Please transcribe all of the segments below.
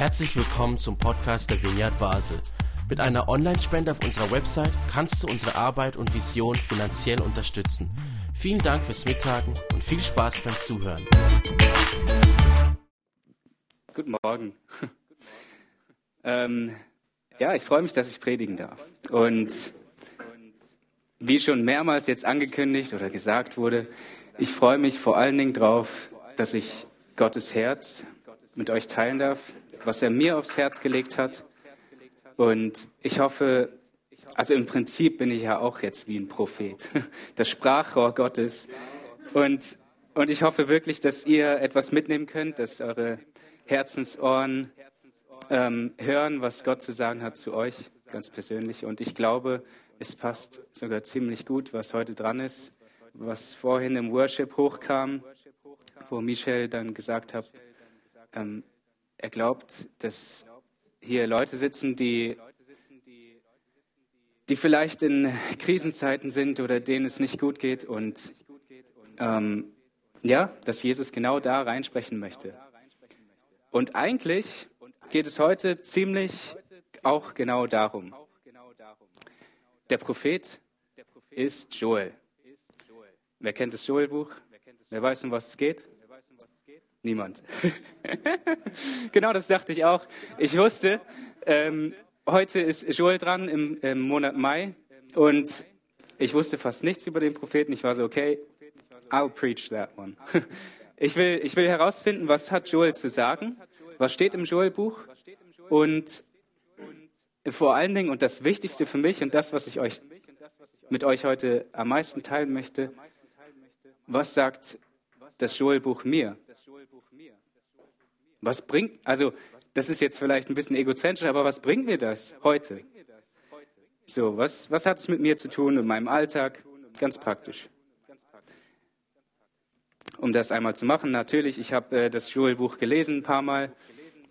Herzlich willkommen zum Podcast der Vineyard Basel. Mit einer Online-Spende auf unserer Website kannst du unsere Arbeit und Vision finanziell unterstützen. Vielen Dank fürs Mittagen und viel Spaß beim Zuhören. Guten Morgen. ähm, ja, ich freue mich, dass ich predigen darf. Und wie schon mehrmals jetzt angekündigt oder gesagt wurde, ich freue mich vor allen Dingen darauf, dass ich Gottes Herz mit euch teilen darf, was er mir aufs Herz gelegt hat. Und ich hoffe, also im Prinzip bin ich ja auch jetzt wie ein Prophet, das Sprachrohr Gottes. Und, und ich hoffe wirklich, dass ihr etwas mitnehmen könnt, dass eure Herzensohren ähm, hören, was Gott zu sagen hat zu euch, ganz persönlich. Und ich glaube, es passt sogar ziemlich gut, was heute dran ist, was vorhin im Worship hochkam, wo Michel dann gesagt hat, ähm, er glaubt, dass hier Leute sitzen, die, die vielleicht in Krisenzeiten sind oder denen es nicht gut geht und ähm, ja, dass Jesus genau da reinsprechen möchte. Und eigentlich geht es heute ziemlich auch genau darum. Der Prophet ist Joel. Wer kennt das Joel-Buch? Wer weiß, um was es geht? Niemand. genau das dachte ich auch. Ich wusste, ähm, heute ist Joel dran im, im, Monat Mai und ich wusste fast nichts über den Propheten. Ich war so, okay, I'll preach that one. ich, will, ich will herausfinden, was hat Joel zu sagen, was steht im Joel-Buch und vor allen Dingen, und das Wichtigste für mich und das, was ich euch mit euch heute am meisten teilen möchte, was sagt das Joel-Buch mir? Was bringt, also das ist jetzt vielleicht ein bisschen egozentrisch, aber was bringt mir das heute? So, was, was hat es mit mir zu tun in meinem Alltag? Ganz praktisch. Um das einmal zu machen, natürlich, ich habe äh, das Joel-Buch gelesen ein paar Mal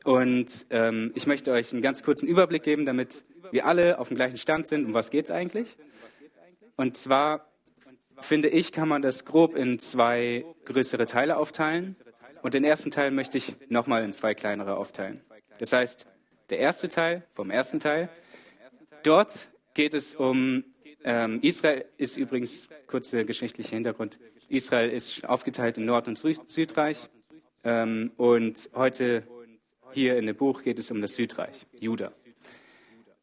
und ähm, ich möchte euch einen ganz kurzen Überblick geben, damit wir alle auf dem gleichen Stand sind. Um was geht es eigentlich? Und zwar finde ich, kann man das grob in zwei größere Teile aufteilen. Und den ersten Teil möchte ich nochmal in zwei kleinere aufteilen. Das heißt, der erste Teil vom ersten Teil, dort geht es um, ähm, Israel ist übrigens, kurzer geschichtlicher Hintergrund, Israel ist aufgeteilt in Nord- und Südreich. Ähm, und heute hier in dem Buch geht es um das Südreich, Juda.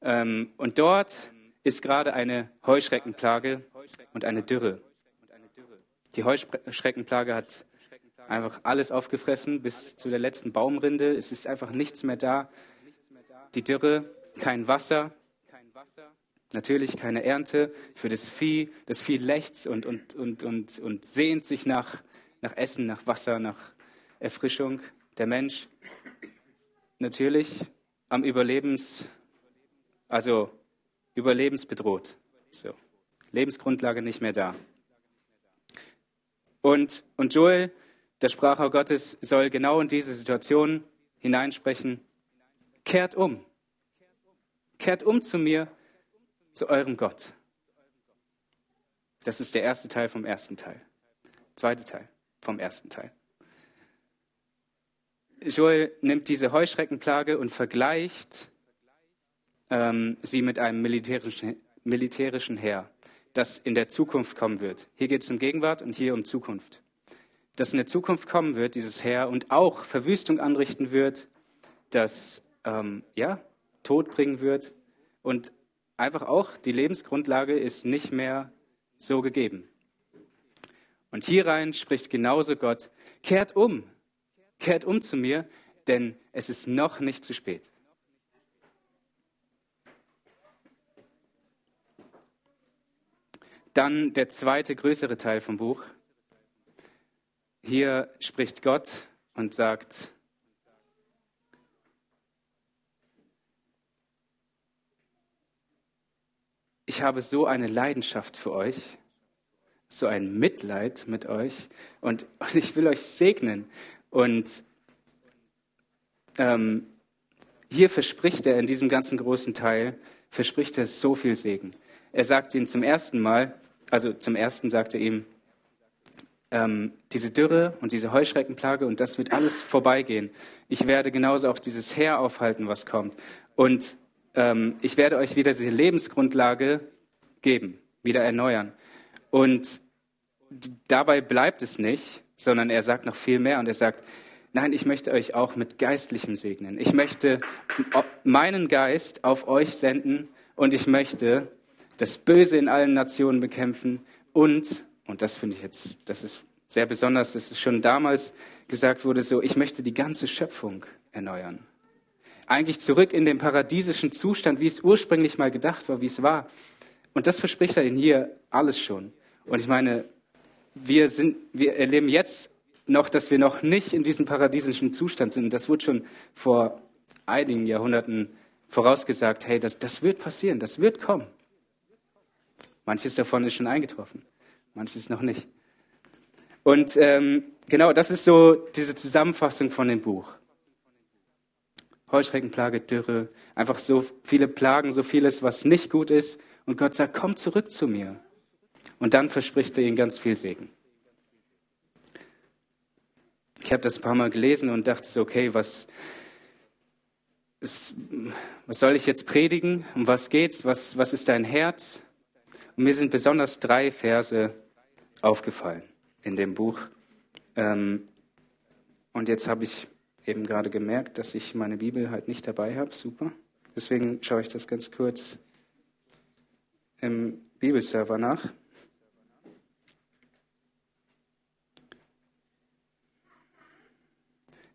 Ähm, und dort ist gerade eine Heuschreckenplage und eine Dürre. Die Heuschreckenplage hat einfach alles aufgefressen bis zu der letzten Baumrinde. Es ist einfach nichts mehr da. Die Dürre, kein Wasser, natürlich keine Ernte für das Vieh. Das Vieh lechzt und, und, und, und, und sehnt sich nach, nach Essen, nach Wasser, nach Erfrischung. Der Mensch natürlich am Überlebens, also überlebensbedroht. So. Lebensgrundlage nicht mehr da. Und, und Joel, der Sprachrohr Gottes, soll genau in diese Situation hineinsprechen. Kehrt um. Kehrt um zu mir, zu eurem Gott. Das ist der erste Teil vom ersten Teil. Zweite Teil vom ersten Teil. Joel nimmt diese Heuschreckenplage und vergleicht ähm, sie mit einem militärischen, militärischen Heer, das in der Zukunft kommen wird. Hier geht es um Gegenwart und hier um Zukunft. Dass in der Zukunft kommen wird, dieses Heer, und auch Verwüstung anrichten wird, das ähm, ja, Tod bringen wird und einfach auch die Lebensgrundlage ist nicht mehr so gegeben. Und hierein spricht genauso Gott, kehrt um, Kehrt um zu mir, denn es ist noch nicht zu spät. Dann der zweite größere Teil vom Buch. Hier spricht Gott und sagt, ich habe so eine Leidenschaft für euch, so ein Mitleid mit euch und, und ich will euch segnen. Und ähm, hier verspricht er in diesem ganzen großen Teil, verspricht er so viel Segen. Er sagt ihnen zum ersten Mal, also zum ersten sagt er ihm, ähm, diese Dürre und diese Heuschreckenplage und das wird alles vorbeigehen. Ich werde genauso auch dieses Heer aufhalten, was kommt. Und ähm, ich werde euch wieder diese Lebensgrundlage geben, wieder erneuern. Und dabei bleibt es nicht, sondern er sagt noch viel mehr und er sagt, nein, ich möchte euch auch mit geistlichem segnen. Ich möchte meinen Geist auf euch senden und ich möchte das Böse in allen Nationen bekämpfen und, und das finde ich jetzt, das ist sehr besonders, dass es schon damals gesagt wurde, so, ich möchte die ganze Schöpfung erneuern. Eigentlich zurück in den paradiesischen Zustand, wie es ursprünglich mal gedacht war, wie es war. Und das verspricht er in hier alles schon. Und ich meine, wir, sind, wir erleben jetzt noch, dass wir noch nicht in diesem paradiesischen Zustand sind. Das wurde schon vor einigen Jahrhunderten vorausgesagt, hey, das, das wird passieren, das wird kommen. Manches davon ist schon eingetroffen, manches noch nicht. Und ähm, genau, das ist so diese Zusammenfassung von dem Buch. Heuschreckenplage, Dürre, einfach so viele Plagen, so vieles, was nicht gut ist. Und Gott sagt, komm zurück zu mir. Und dann verspricht er ihnen ganz viel Segen. Ich habe das ein paar Mal gelesen und dachte so, okay, was, ist, was soll ich jetzt predigen? Um was geht's? Was, was ist dein Herz? Und mir sind besonders drei Verse aufgefallen in dem Buch. Ähm, und jetzt habe ich eben gerade gemerkt, dass ich meine Bibel halt nicht dabei habe. Super. Deswegen schaue ich das ganz kurz im Bibelserver nach.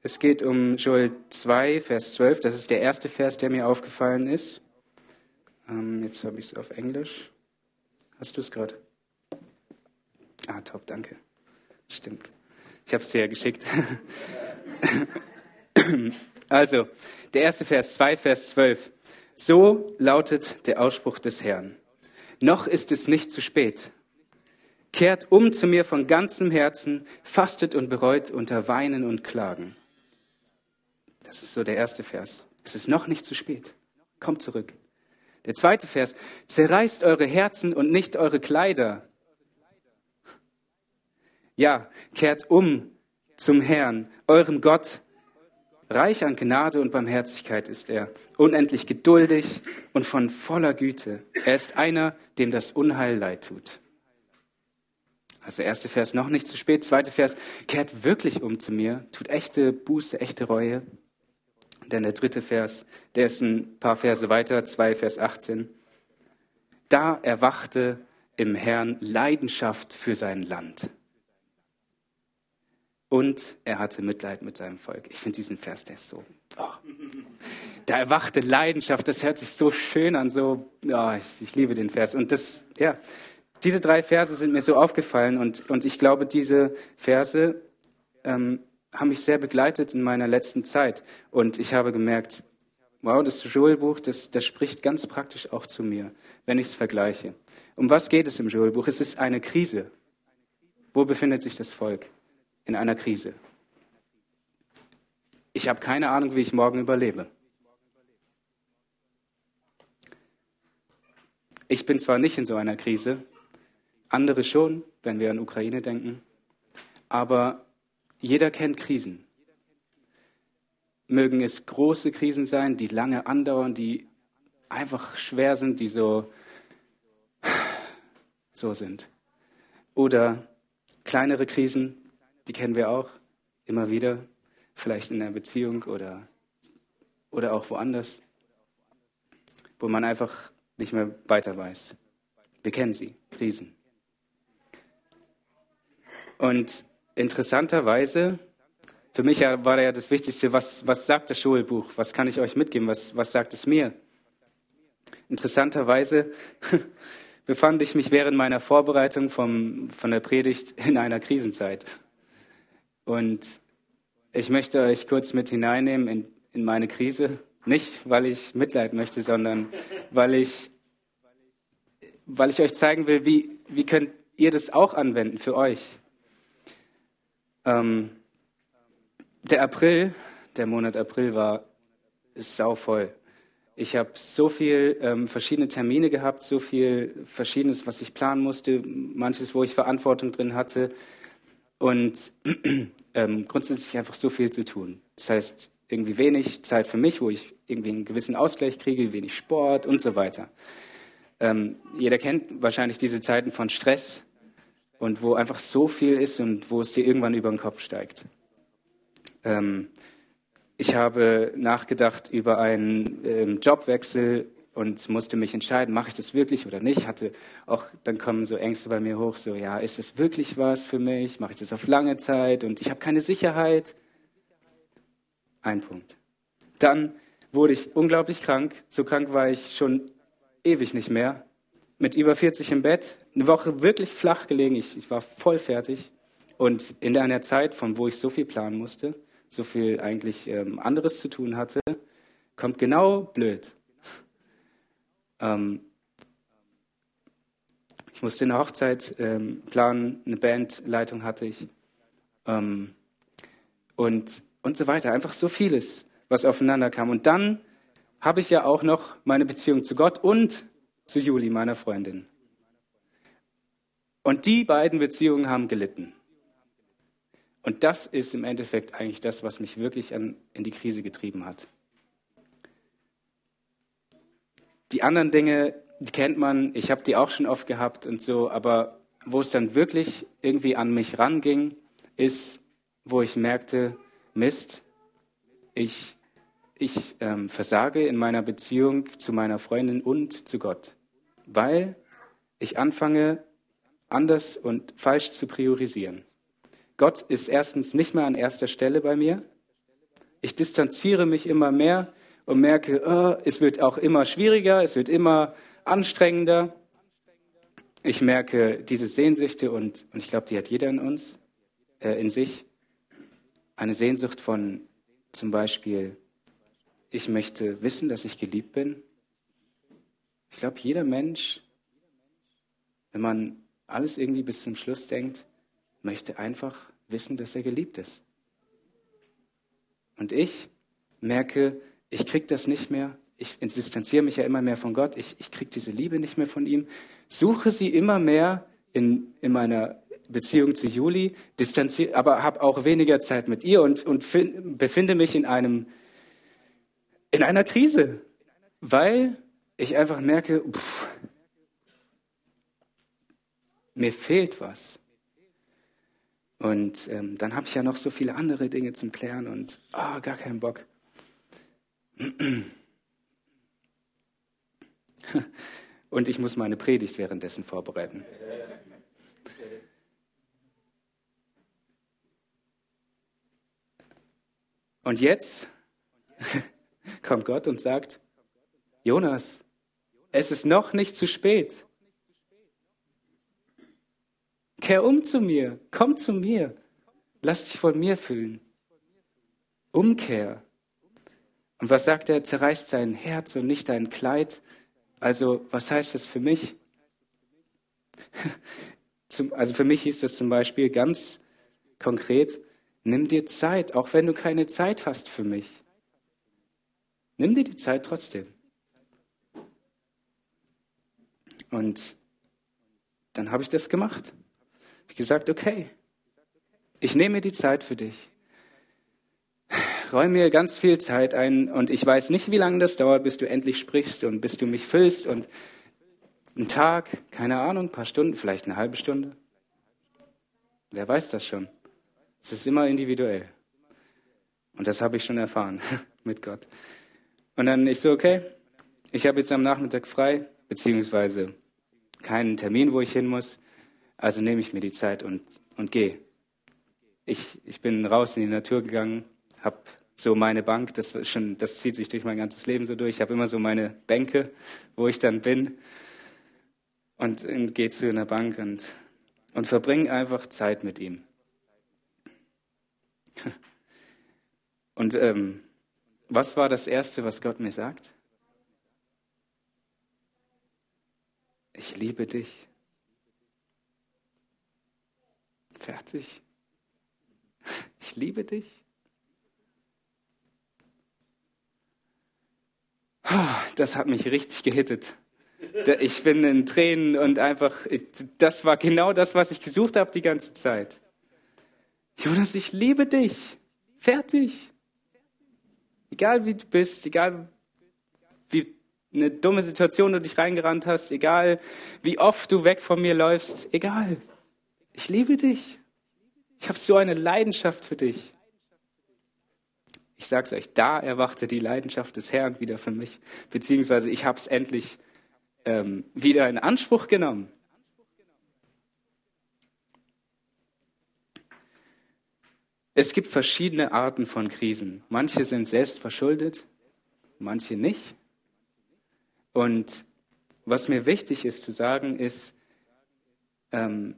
Es geht um Joel 2, Vers 12. Das ist der erste Vers, der mir aufgefallen ist. Ähm, jetzt habe ich es auf Englisch. Hast du es gerade? Ah, top, danke. Stimmt. Ich habe es dir ja geschickt. also, der erste Vers 2, Vers 12. So lautet der Ausspruch des Herrn. Noch ist es nicht zu spät. Kehrt um zu mir von ganzem Herzen, fastet und bereut unter Weinen und Klagen. Das ist so der erste Vers. Es ist noch nicht zu spät. Kommt zurück. Der zweite Vers. Zerreißt eure Herzen und nicht eure Kleider. Ja, kehrt um zum Herrn, eurem Gott. Reich an Gnade und Barmherzigkeit ist er, unendlich geduldig und von voller Güte. Er ist einer, dem das Unheil leid tut. Also erste Vers, noch nicht zu spät. Zweite Vers, kehrt wirklich um zu mir, tut echte Buße, echte Reue. Denn der dritte Vers, der ist ein paar Verse weiter, 2 Vers 18. Da erwachte im Herrn Leidenschaft für sein Land. Und er hatte Mitleid mit seinem Volk. Ich finde diesen Vers, der ist so. Oh. Da erwachte Leidenschaft, das hört sich so schön an, so, oh, ich, ich liebe den Vers. Und das, ja, diese drei Verse sind mir so aufgefallen und, und ich glaube, diese Verse ähm, haben mich sehr begleitet in meiner letzten Zeit. Und ich habe gemerkt, wow, das Joel-Buch, das, das spricht ganz praktisch auch zu mir, wenn ich es vergleiche. Um was geht es im Joel-Buch? Es ist eine Krise. Wo befindet sich das Volk? In einer Krise. Ich habe keine Ahnung, wie ich morgen überlebe. Ich bin zwar nicht in so einer Krise, andere schon, wenn wir an Ukraine denken, aber jeder kennt Krisen. Mögen es große Krisen sein, die lange andauern, die einfach schwer sind, die so, so sind. Oder kleinere Krisen, die kennen wir auch immer wieder, vielleicht in einer Beziehung oder, oder auch woanders, wo man einfach nicht mehr weiter weiß. Wir kennen sie, Krisen. Und interessanterweise, für mich war ja das Wichtigste, was, was sagt das Schulbuch? Was kann ich euch mitgeben? Was, was sagt es mir? Interessanterweise befand ich mich während meiner Vorbereitung vom, von der Predigt in einer Krisenzeit. Und ich möchte euch kurz mit hineinnehmen in, in meine Krise. Nicht, weil ich Mitleid möchte, sondern weil ich, weil ich euch zeigen will, wie, wie könnt ihr das auch anwenden für euch. Ähm, der April, der Monat April war ist sauvoll. Ich habe so viel ähm, verschiedene Termine gehabt, so viel Verschiedenes, was ich planen musste, manches, wo ich Verantwortung drin hatte. Und ähm, grundsätzlich einfach so viel zu tun. Das heißt, irgendwie wenig Zeit für mich, wo ich irgendwie einen gewissen Ausgleich kriege, wenig Sport und so weiter. Ähm, jeder kennt wahrscheinlich diese Zeiten von Stress und wo einfach so viel ist und wo es dir irgendwann über den Kopf steigt. Ähm, ich habe nachgedacht über einen ähm, Jobwechsel und musste mich entscheiden, mache ich das wirklich oder nicht. Hatte auch, dann kommen so Ängste bei mir hoch, so ja, ist das wirklich was für mich? Mache ich das auf lange Zeit? Und ich habe keine Sicherheit. Ein Punkt. Dann wurde ich unglaublich krank. So krank war ich schon ewig nicht mehr. Mit über 40 im Bett, eine Woche wirklich flach gelegen. Ich, ich war voll fertig. Und in einer Zeit, von wo ich so viel planen musste, so viel eigentlich ähm, anderes zu tun hatte, kommt genau blöd. Ähm, ich musste eine Hochzeit ähm, planen, eine Bandleitung hatte ich ähm, und, und so weiter. Einfach so vieles, was aufeinander kam. Und dann habe ich ja auch noch meine Beziehung zu Gott und zu Juli, meiner Freundin. Und die beiden Beziehungen haben gelitten. Und das ist im Endeffekt eigentlich das, was mich wirklich an, in die Krise getrieben hat. Die anderen Dinge, die kennt man, ich habe die auch schon oft gehabt und so, aber wo es dann wirklich irgendwie an mich ranging, ist, wo ich merkte, Mist, ich, ich ähm, versage in meiner Beziehung zu meiner Freundin und zu Gott, weil ich anfange, anders und falsch zu priorisieren. Gott ist erstens nicht mehr an erster Stelle bei mir. Ich distanziere mich immer mehr und merke, oh, es wird auch immer schwieriger, es wird immer anstrengender. Ich merke diese Sehnsüchte und, und ich glaube, die hat jeder in uns, äh, in sich. Eine Sehnsucht von zum Beispiel, ich möchte wissen, dass ich geliebt bin. Ich glaube, jeder Mensch, wenn man alles irgendwie bis zum Schluss denkt, möchte einfach wissen, dass er geliebt ist. Und ich merke, ich kriege das nicht mehr. Ich distanziere mich ja immer mehr von Gott. Ich, ich kriege diese Liebe nicht mehr von ihm. Suche sie immer mehr in, in meiner Beziehung zu Juli, distanziere, aber habe auch weniger Zeit mit ihr und, und find, befinde mich in einem in einer Krise, weil ich einfach merke, pff, mir fehlt was. Und ähm, dann habe ich ja noch so viele andere Dinge zum Klären und oh, gar keinen Bock. Und ich muss meine Predigt währenddessen vorbereiten. Und jetzt kommt Gott und sagt, Jonas, es ist noch nicht zu spät. Kehr um zu mir, komm zu mir, lass dich von mir fühlen. Umkehr. Und was sagt er? Zerreißt sein Herz und nicht dein Kleid. Also, was heißt das für mich? also für mich hieß das zum Beispiel ganz konkret, nimm dir Zeit, auch wenn du keine Zeit hast für mich. Nimm dir die Zeit trotzdem. Und dann habe ich das gemacht. Ich gesagt, okay, ich nehme mir die Zeit für dich räume mir ganz viel Zeit ein und ich weiß nicht, wie lange das dauert, bis du endlich sprichst und bis du mich füllst und ein Tag, keine Ahnung, ein paar Stunden, vielleicht eine halbe Stunde. Wer weiß das schon? Es ist immer individuell. Und das habe ich schon erfahren mit Gott. Und dann ich so, okay, ich habe jetzt am Nachmittag frei, beziehungsweise keinen Termin, wo ich hin muss. Also nehme ich mir die Zeit und, und gehe. Ich, ich bin raus in die Natur gegangen, habe so meine Bank, das, schon, das zieht sich durch mein ganzes Leben so durch. Ich habe immer so meine Bänke, wo ich dann bin und, und gehe zu einer Bank und, und verbringe einfach Zeit mit ihm. Und ähm, was war das Erste, was Gott mir sagt? Ich liebe dich. Fertig. Ich liebe dich. Das hat mich richtig gehittet. Ich bin in Tränen und einfach, das war genau das, was ich gesucht habe die ganze Zeit. Jonas, ich liebe dich. Fertig. Egal wie du bist, egal wie eine dumme Situation du dich reingerannt hast, egal wie oft du weg von mir läufst, egal. Ich liebe dich. Ich habe so eine Leidenschaft für dich. Ich sage es euch, da erwachte die Leidenschaft des Herrn wieder für mich, beziehungsweise ich habe es endlich ähm, wieder in Anspruch genommen. Es gibt verschiedene Arten von Krisen. Manche sind selbst verschuldet, manche nicht. Und was mir wichtig ist zu sagen, ist, ähm,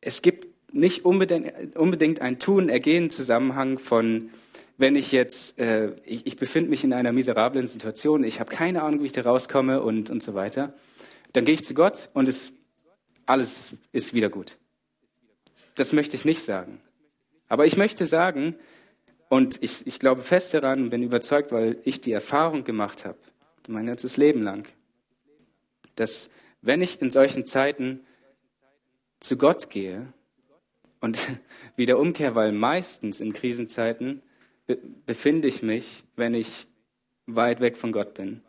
es gibt nicht unbedingt, unbedingt ein Tun-Ergehen-Zusammenhang von, wenn ich jetzt, äh, ich, ich befinde mich in einer miserablen Situation, ich habe keine Ahnung, wie ich da rauskomme und, und so weiter, dann gehe ich zu Gott und es, alles ist wieder gut. Das möchte ich nicht sagen. Aber ich möchte sagen, und ich, ich glaube fest daran und bin überzeugt, weil ich die Erfahrung gemacht habe, mein ganzes Leben lang, dass wenn ich in solchen Zeiten zu Gott gehe und wieder umkehre, weil meistens in Krisenzeiten be befinde ich mich, wenn ich weit weg von Gott bin.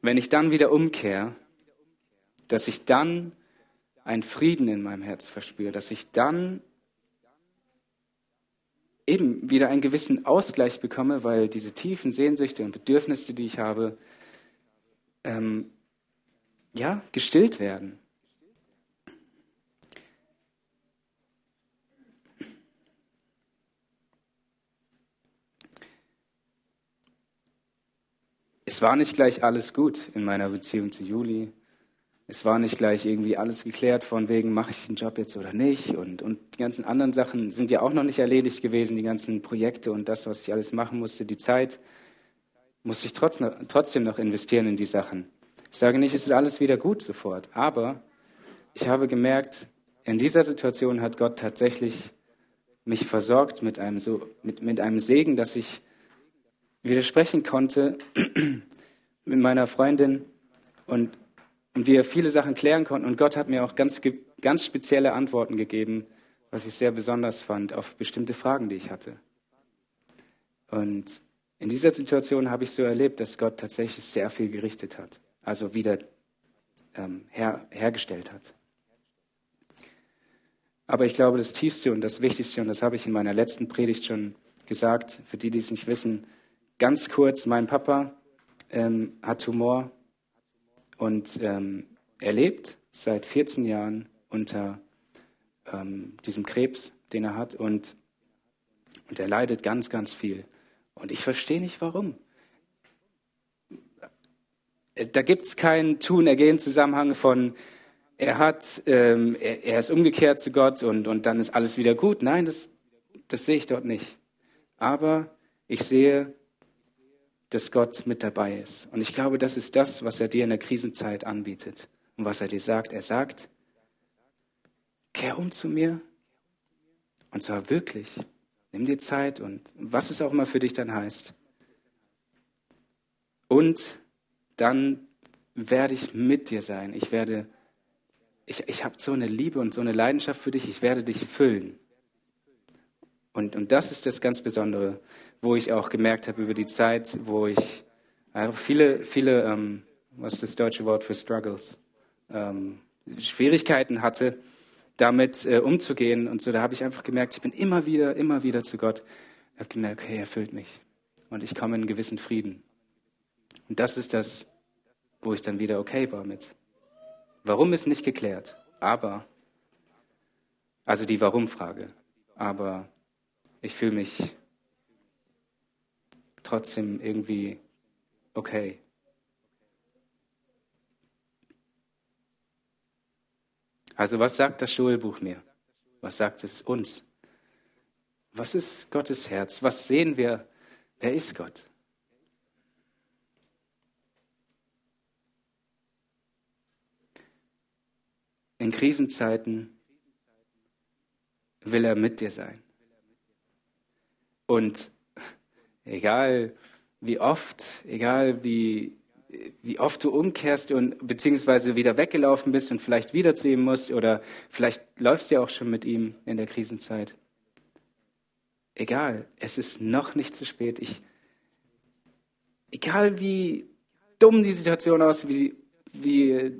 Wenn ich dann wieder umkehre, dass ich dann einen Frieden in meinem Herz verspüre, dass ich dann eben wieder einen gewissen Ausgleich bekomme, weil diese tiefen Sehnsüchte und Bedürfnisse, die ich habe, ähm, ja, gestillt werden. Es war nicht gleich alles gut in meiner Beziehung zu Juli. Es war nicht gleich irgendwie alles geklärt von wegen, mache ich den Job jetzt oder nicht. Und, und die ganzen anderen Sachen sind ja auch noch nicht erledigt gewesen, die ganzen Projekte und das, was ich alles machen musste. Die Zeit musste ich trotzdem noch investieren in die Sachen. Ich sage nicht, es ist alles wieder gut sofort, aber ich habe gemerkt, in dieser Situation hat Gott tatsächlich mich versorgt mit einem, so, mit, mit einem Segen, dass ich widersprechen konnte mit meiner Freundin und und wir viele Sachen klären konnten. Und Gott hat mir auch ganz, ganz spezielle Antworten gegeben, was ich sehr besonders fand, auf bestimmte Fragen, die ich hatte. Und in dieser Situation habe ich so erlebt, dass Gott tatsächlich sehr viel gerichtet hat, also wieder ähm, her, hergestellt hat. Aber ich glaube, das Tiefste und das Wichtigste, und das habe ich in meiner letzten Predigt schon gesagt, für die, die es nicht wissen, ganz kurz, mein Papa ähm, hat Tumor und ähm, er lebt seit 14 Jahren unter ähm, diesem Krebs, den er hat. Und, und er leidet ganz, ganz viel. Und ich verstehe nicht, warum. Da gibt es keinen Tun-Ergehen-Zusammenhang von, er hat, ähm, er, er, ist umgekehrt zu Gott und, und dann ist alles wieder gut. Nein, das, das sehe ich dort nicht. Aber ich sehe, dass Gott mit dabei ist. Und ich glaube, das ist das, was er dir in der Krisenzeit anbietet und was er dir sagt. Er sagt, kehr um zu mir. Und zwar wirklich. Nimm dir Zeit und was es auch immer für dich dann heißt. Und dann werde ich mit dir sein. Ich werde, ich, ich habe so eine Liebe und so eine Leidenschaft für dich. Ich werde dich füllen. Und, und das ist das ganz Besondere, wo ich auch gemerkt habe über die Zeit, wo ich einfach viele, viele, ähm, was ist das deutsche Wort für Struggles, ähm, Schwierigkeiten hatte, damit äh, umzugehen. Und so, da habe ich einfach gemerkt, ich bin immer wieder, immer wieder zu Gott. Ich habe gemerkt, okay, er füllt mich. Und ich komme in einen gewissen Frieden. Und das ist das, wo ich dann wieder okay war mit. Warum ist nicht geklärt, aber, also die Warum-Frage, aber ich fühle mich trotzdem irgendwie okay. Also was sagt das Schulbuch mir? Was sagt es uns? Was ist Gottes Herz? Was sehen wir? Wer ist Gott? In Krisenzeiten will er mit dir sein. Und egal wie oft, egal wie, wie oft du umkehrst und beziehungsweise wieder weggelaufen bist und vielleicht wieder zu ihm musst oder vielleicht läufst du ja auch schon mit ihm in der Krisenzeit. Egal, es ist noch nicht zu spät. Ich, egal wie dumm die Situation aussieht, wie, wie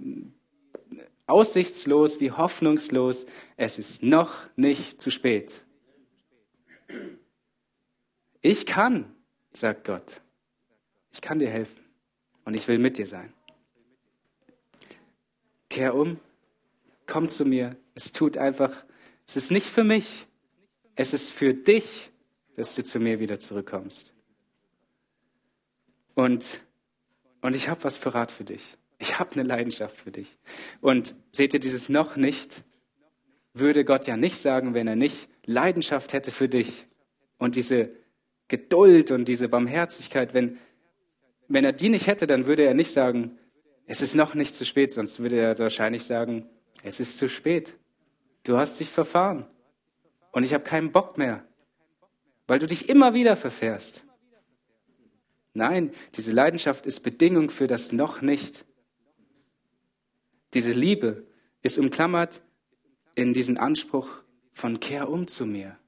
aussichtslos, wie hoffnungslos, es ist noch nicht zu spät. Ich kann, sagt Gott. Ich kann dir helfen und ich will mit dir sein. Kehr um, komm zu mir. Es tut einfach, es ist nicht für mich, es ist für dich, dass du zu mir wieder zurückkommst. Und, und ich habe was für Rat für dich. Ich habe eine Leidenschaft für dich. Und seht ihr dieses noch nicht? Würde Gott ja nicht sagen, wenn er nicht Leidenschaft hätte für dich und diese Geduld und diese Barmherzigkeit, wenn, wenn er die nicht hätte, dann würde er nicht sagen, es ist noch nicht zu spät, sonst würde er wahrscheinlich sagen, es ist zu spät. Du hast dich verfahren. Und ich habe keinen Bock mehr, weil du dich immer wieder verfährst. Nein, diese Leidenschaft ist Bedingung für das noch nicht. Diese Liebe ist umklammert in diesen Anspruch von Kehr um zu mir.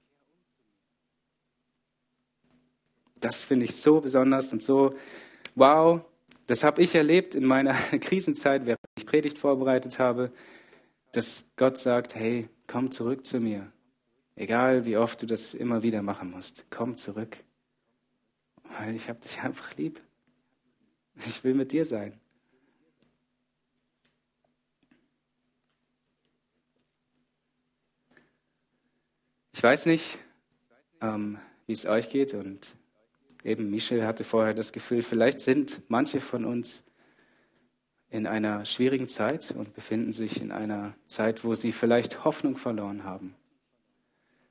Das finde ich so besonders und so wow, das habe ich erlebt in meiner Krisenzeit, während ich Predigt vorbereitet habe, dass Gott sagt, hey, komm zurück zu mir. Egal wie oft du das immer wieder machen musst, komm zurück. Weil ich habe dich einfach lieb. Ich will mit dir sein. Ich weiß nicht, ähm, wie es euch geht und Eben, Michel hatte vorher das Gefühl, vielleicht sind manche von uns in einer schwierigen Zeit und befinden sich in einer Zeit, wo sie vielleicht Hoffnung verloren haben.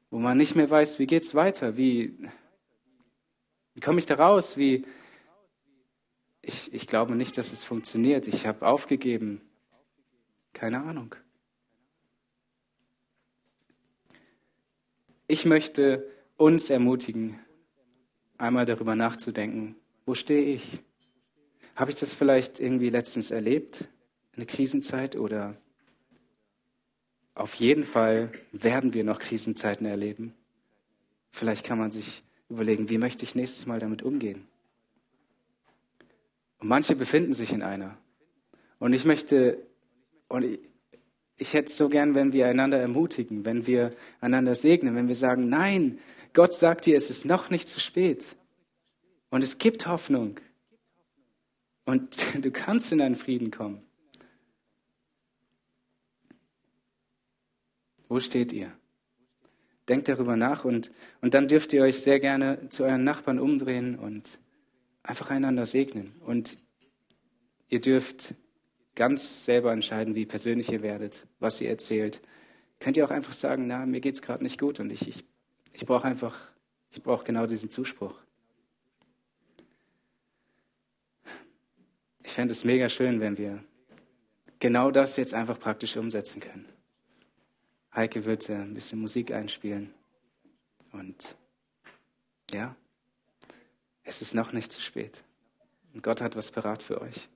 Wo man nicht mehr weiß, wie geht's weiter? Wie, wie komme ich da raus? Wie, ich, ich glaube nicht, dass es funktioniert. Ich habe aufgegeben. Keine Ahnung. Ich möchte uns ermutigen, einmal darüber nachzudenken, wo stehe ich? Habe ich das vielleicht irgendwie letztens erlebt, eine Krisenzeit oder auf jeden Fall werden wir noch Krisenzeiten erleben. Vielleicht kann man sich überlegen, wie möchte ich nächstes Mal damit umgehen? Und manche befinden sich in einer. Und ich möchte, und ich, hätte es so gern, wenn wir einander ermutigen, wenn wir einander segnen, wenn wir sagen, nein, Gott sagt dir, es ist noch nicht zu spät. Und es gibt Hoffnung. Und du kannst in einen Frieden kommen. Wo steht ihr? Denkt darüber nach und, und dann dürft ihr euch sehr gerne zu euren Nachbarn umdrehen und einfach einander segnen. Und ihr dürft ganz selber entscheiden, wie persönlich ihr werdet, was ihr erzählt. Könnt ihr auch einfach sagen, na, mir geht es gerade nicht gut und ich, ich ich brauche einfach, ich brauche genau diesen Zuspruch. Ich fände es mega schön, wenn wir genau das jetzt einfach praktisch umsetzen können. Heike wird äh, ein bisschen Musik einspielen. Und ja, es ist noch nicht zu spät. Und Gott hat was parat für euch.